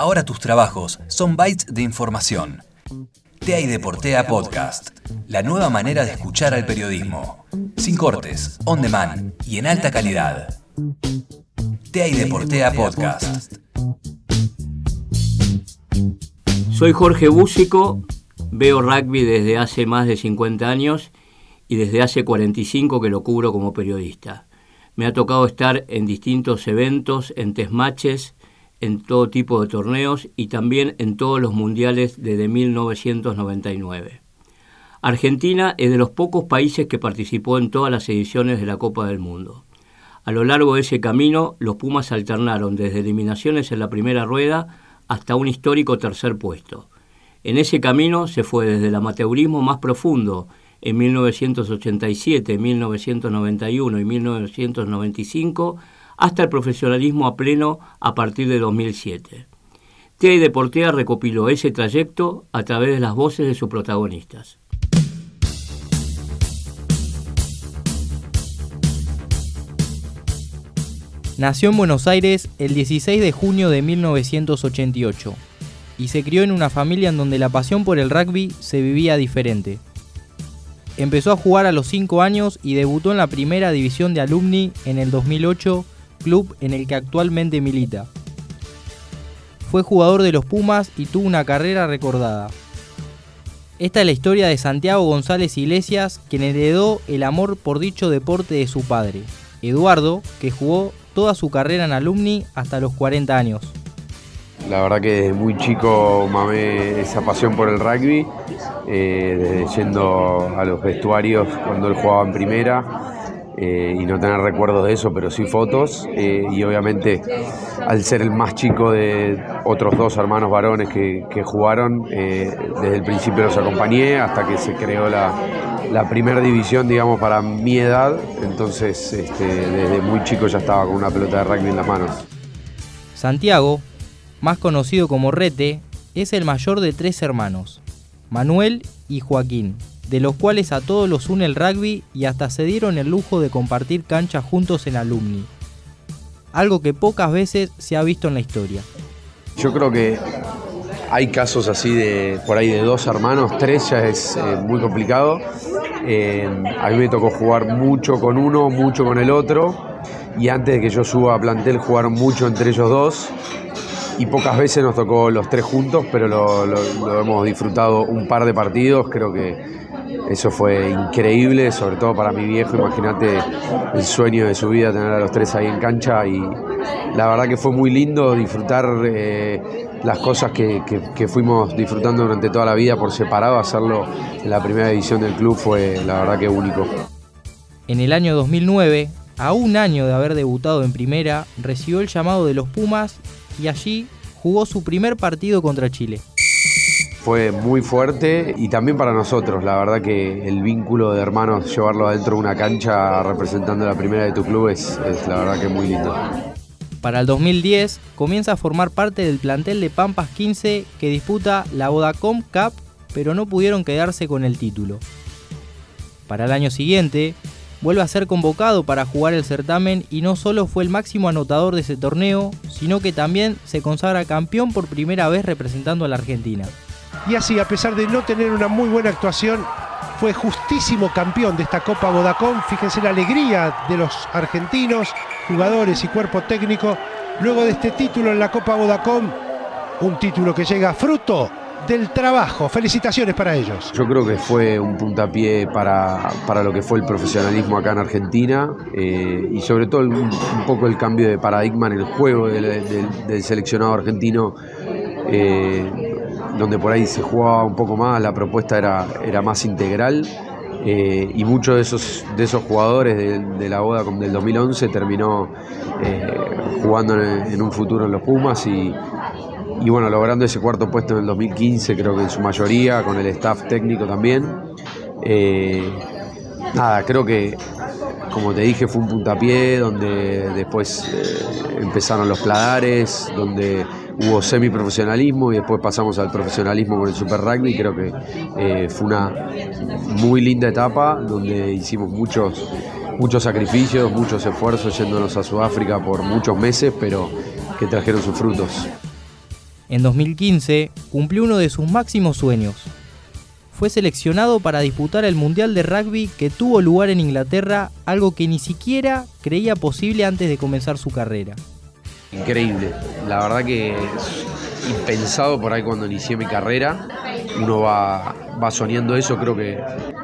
Ahora tus trabajos son bytes de información. TEA y Deportea Podcast. La nueva manera de escuchar al periodismo. Sin cortes, on demand y en alta calidad. TEA y Deportea Podcast. Soy Jorge Búsico, veo rugby desde hace más de 50 años y desde hace 45 que lo cubro como periodista. Me ha tocado estar en distintos eventos, en test matches, en todo tipo de torneos y también en todos los mundiales desde 1999. Argentina es de los pocos países que participó en todas las ediciones de la Copa del Mundo. A lo largo de ese camino, los Pumas alternaron desde eliminaciones en la primera rueda hasta un histórico tercer puesto. En ese camino se fue desde el amateurismo más profundo en 1987, 1991 y 1995 hasta el profesionalismo a pleno a partir de 2007. Tea y Deportea recopiló ese trayecto a través de las voces de sus protagonistas. Nació en Buenos Aires el 16 de junio de 1988 y se crió en una familia en donde la pasión por el rugby se vivía diferente. Empezó a jugar a los 5 años y debutó en la primera división de alumni en el 2008 club en el que actualmente milita. Fue jugador de los Pumas y tuvo una carrera recordada. Esta es la historia de Santiago González Iglesias, quien heredó el amor por dicho deporte de su padre, Eduardo, que jugó toda su carrera en alumni hasta los 40 años. La verdad que desde muy chico mamé esa pasión por el rugby, eh, desde yendo a los vestuarios cuando él jugaba en primera, eh, y no tener recuerdos de eso, pero sí fotos. Eh, y obviamente, al ser el más chico de otros dos hermanos varones que, jugaron, eh, desde el principio los acompañé hasta que se creó la, la primera división, digamos, para mi edad. Entonces, este, desde muy chico ya estaba con una pelota de rugby en las manos. Santiago, más conocido como Rete, es el mayor de tres hermanos, Manuel y Joaquín de los cuales a todos los une el rugby y hasta se dieron el lujo de compartir cancha juntos en alumni. Algo que pocas veces se ha visto en la historia. Yo creo que hay casos así de por ahí de dos hermanos, tres ya es eh, muy complicado. Eh, a mí me tocó jugar mucho con uno, mucho con el otro. Y antes de que yo suba a plantel jugaron mucho entre ellos dos. Y pocas veces nos tocó los tres juntos, pero lo hemos disfrutado un par de partidos. Creo que eso fue increíble, sobre todo para mi viejo, imagínate el sueño de su vida tener a los tres ahí en cancha. Y la verdad que fue muy lindo disfrutar eh, las cosas que, fuimos disfrutando durante toda la vida por separado, hacerlo en la primera edición del club fue la verdad que único. En el año 2009, a un año de haber debutado en primera, recibió el llamado de los Pumas y allí jugó su primer partido contra Chile fue muy fuerte y también para nosotros. La verdad que el vínculo de hermanos, llevarlo adentro de una cancha representando la primera de tu club es, la verdad que muy lindo. Para el 2010 comienza a formar parte del plantel de Pampas 15 que disputa la Vodacom Cup, pero no pudieron quedarse con el título. Para el año siguiente, vuelve a ser convocado para jugar el certamen y no solo fue el máximo anotador de ese torneo, sino que también se consagra campeón por primera vez representando a la Argentina y así, a pesar de no tener una muy buena actuación, fue justísimo campeón de esta Copa Vodacom. Fíjense la alegría de los argentinos, jugadores y cuerpo técnico, luego de este título en la Copa Vodacom, un título que llega fruto del trabajo. Felicitaciones para ellos. Yo creo que fue un puntapié para, lo que fue el profesionalismo acá en Argentina eh, y sobre todo un, poco el cambio de paradigma en el juego del, seleccionado argentino. Eh, donde por ahí se jugaba un poco más, la propuesta era, era más integral. Eh, y muchos de esos, de esos jugadores de, la boda del 2011 terminó eh, jugando en, un futuro en los Pumas y, bueno, logrando ese cuarto puesto en el 2015, creo que en su mayoría, con el staff técnico también. Eh, nada, creo que, como te dije, fue un puntapié donde después empezaron los pladares, donde hubo semiprofesionalismo y después pasamos al profesionalismo con el Super Rugby. Creo que eh, fue una muy linda etapa donde hicimos muchos, muchos sacrificios, muchos esfuerzos yéndonos a Sudáfrica por muchos meses, pero que trajeron sus frutos. En 2015 cumplió uno de sus máximos sueños. Fue seleccionado para disputar el Mundial de Rugby que tuvo lugar en Inglaterra, algo que ni siquiera creía posible antes de comenzar su carrera. Increíble, la verdad que es impensado por ahí cuando inicié mi carrera. Uno va, va soñando eso, creo que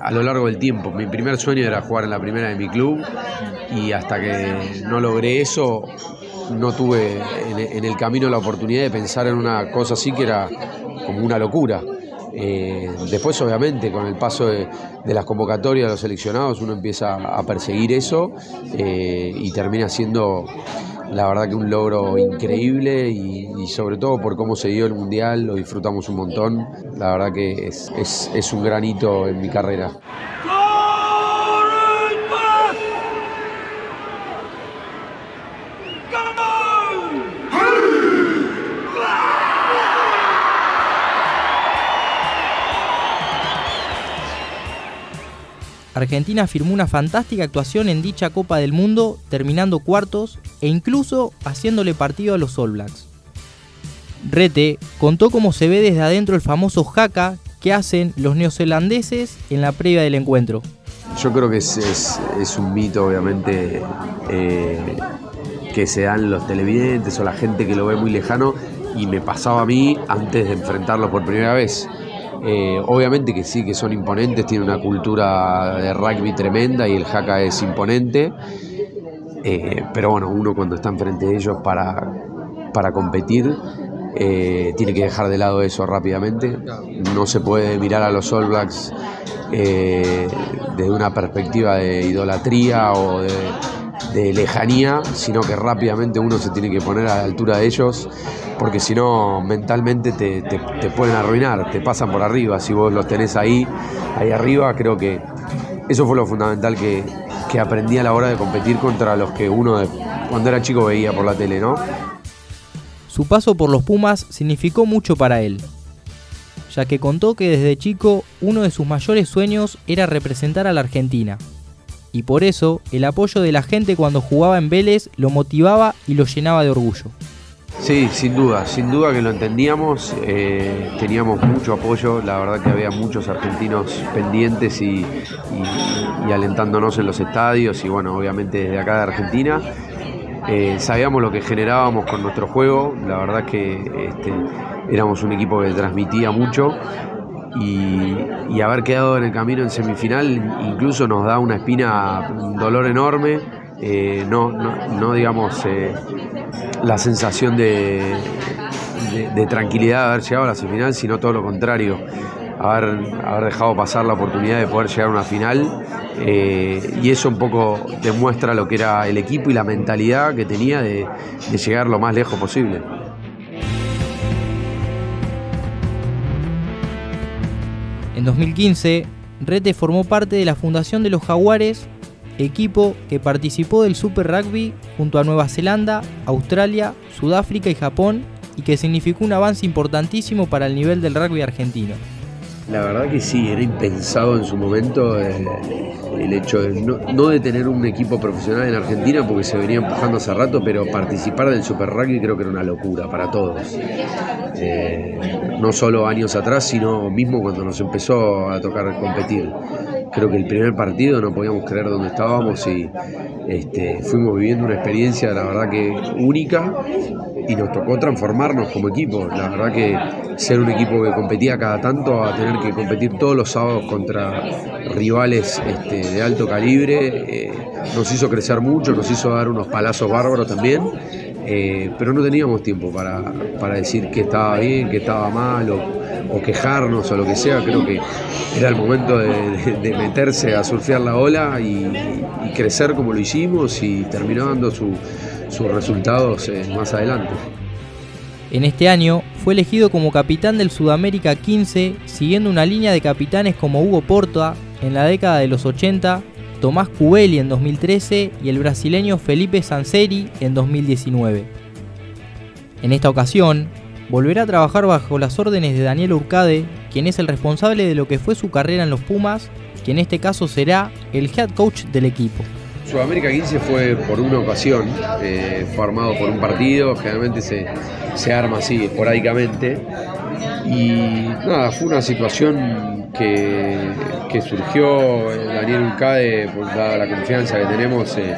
a lo largo del tiempo. Mi primer sueño era jugar en la primera de mi club y hasta que no logré eso, no tuve en, el camino la oportunidad de pensar en una cosa así que era como una locura. Eh, después, obviamente, con el paso de, las convocatorias de los seleccionados, uno empieza a perseguir eso eh, y termina siendo, la verdad, que un logro increíble y, sobre todo por cómo se dio el Mundial, lo disfrutamos un montón. La verdad que es, es un gran hito en mi carrera. Argentina firmó una fantástica actuación en dicha Copa del Mundo, terminando cuartos e incluso haciéndole partido a los All Blacks. Rete contó cómo se ve desde adentro el famoso jaca que hacen los neozelandeses en la previa del encuentro. Yo creo que es, un mito, obviamente, eh, que se dan los televidentes o la gente que lo ve muy lejano y me pasaba a mí antes de enfrentarlo por primera vez. Eh, obviamente que sí, que son imponentes, tienen una cultura de rugby tremenda y el jaca es imponente. Eh, pero bueno, uno cuando está enfrente de ellos para, para competir, eh, tiene que dejar de lado eso rápidamente. No se puede mirar a los All Blacks desde una perspectiva de idolatría o de, de lejanía, sino que rápidamente uno se tiene que poner a la altura de ellos porque si no mentalmente te, pueden arruinar, te pasan por arriba, si vos los tenés ahí, ahí arriba, creo que eso fue lo fundamental que, que aprendí a la hora de competir contra los que uno cuando era chico veía por la tele, ¿no? Su paso por los Pumas significó mucho para él, ya que contó que desde chico uno de sus mayores sueños era representar a la Argentina. Y por eso el apoyo de la gente cuando jugaba en Vélez lo motivaba y lo llenaba de orgullo. Sí, sin duda, sin duda que lo entendíamos, eh, teníamos mucho apoyo, la verdad que había muchos argentinos pendientes y, alentándonos en los estadios y bueno, obviamente desde acá de Argentina. Eh, sabíamos lo que generábamos con nuestro juego, la verdad que este, éramos un equipo que transmitía mucho y, haber quedado en el camino en semifinal incluso nos da una espina, un dolor enorme, eh, no, no, digamos la sensación de, tranquilidad de haber llegado a la semifinal, sino todo lo contrario, haber, haber dejado pasar la oportunidad de poder llegar a una final. Eh, y eso un poco demuestra lo que era el equipo y la mentalidad que tenía de, de llegar lo más lejos posible. En 2015, Rete formó parte de la fundación de los Jaguares equipo que participó del Super Rugby junto a Nueva Zelanda, Australia, Sudáfrica y Japón y que significó un avance importantísimo para el nivel del rugby argentino. La verdad que sí, era impensado en su momento eh, el hecho de no, de tener un equipo profesional en Argentina porque se venía empujando hace rato, pero participar del Super Rugby creo que era una locura para todos. Eh, no solo años atrás, sino mismo cuando nos empezó a tocar competir creo que el primer partido no podíamos creer dónde estábamos y este, fuimos viviendo una experiencia, la verdad que única y nos tocó transformarnos como equipo. La verdad que ser un equipo que competía cada tanto a tener que competir todos los sábados contra rivales este, de alto calibre eh, nos hizo crecer mucho, nos hizo dar unos palazos bárbaros también. Eh, pero no teníamos tiempo para, para decir que estaba bien, que estaba mal o quejarnos o lo que sea, creo que era el momento de, meterse a surfear la ola y, crecer como lo hicimos y terminó dando sus resultados eh, más adelante. En este año fue elegido como capitán del Sudamérica 15, siguiendo una línea de capitanes como Hugo Porta en la década de los 80, Tomás Cubelli en 2013 y el brasileño Felipe Sanseri en 2019. En esta ocasión, volverá a trabajar bajo las órdenes de Daniel Urcade, quien es el responsable de lo que fue su carrera en los Pumas, que en este caso será el head coach del equipo. Sudamérica 15 fue por una ocasión, eh, fue armado por un partido, generalmente se, se arma así esporádicamente. Y nada, fue una situación que, que surgió, Daniel Ulcade, por dada la confianza que tenemos, eh,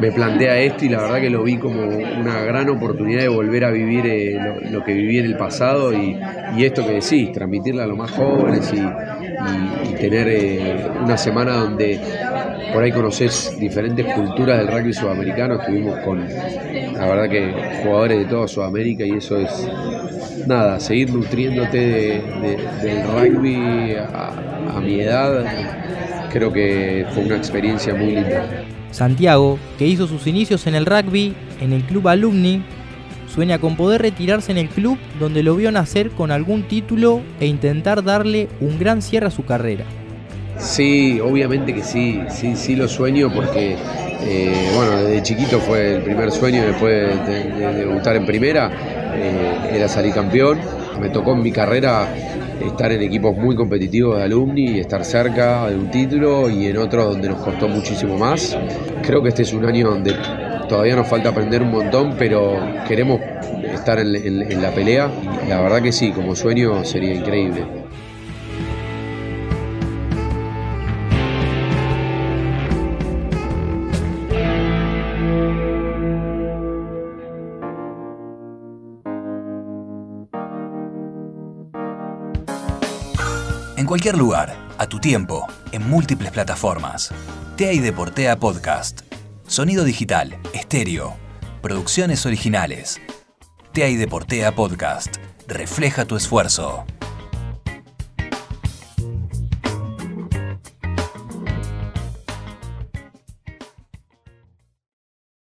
me plantea esto y la verdad que lo vi como una gran oportunidad de volver a vivir eh, lo, que viví en el pasado y, esto que decís, transmitirle a los más jóvenes y, tener eh, una semana donde por ahí conoces diferentes culturas del rugby sudamericano. Estuvimos con, la verdad que jugadores de toda Sudamérica y eso es, nada, seguir nutriéndote del rugby a, a mi edad, creo que fue una experiencia muy linda. Santiago, que hizo sus inicios en el rugby en el club Alumni, sueña con poder retirarse en el club donde lo vio nacer con algún título e intentar darle un gran cierre a su carrera. Sí, obviamente que sí, sí, sí lo sueño porque, eh, bueno, desde chiquito fue el primer sueño después de, debutar en primera, eh, era salir campeón. Me tocó en mi carrera estar en equipos muy competitivos de alumni estar cerca de un título y en otros donde nos costó muchísimo más. Creo que este es un año donde todavía nos falta aprender un montón, pero queremos estar en, la pelea. La verdad que sí, como sueño sería increíble. En cualquier lugar, a tu tiempo, en múltiples plataformas. TEA y Deportea Podcast. Sonido digital, estéreo. Producciones originales. TEA y Deportea Podcast. Refleja tu esfuerzo.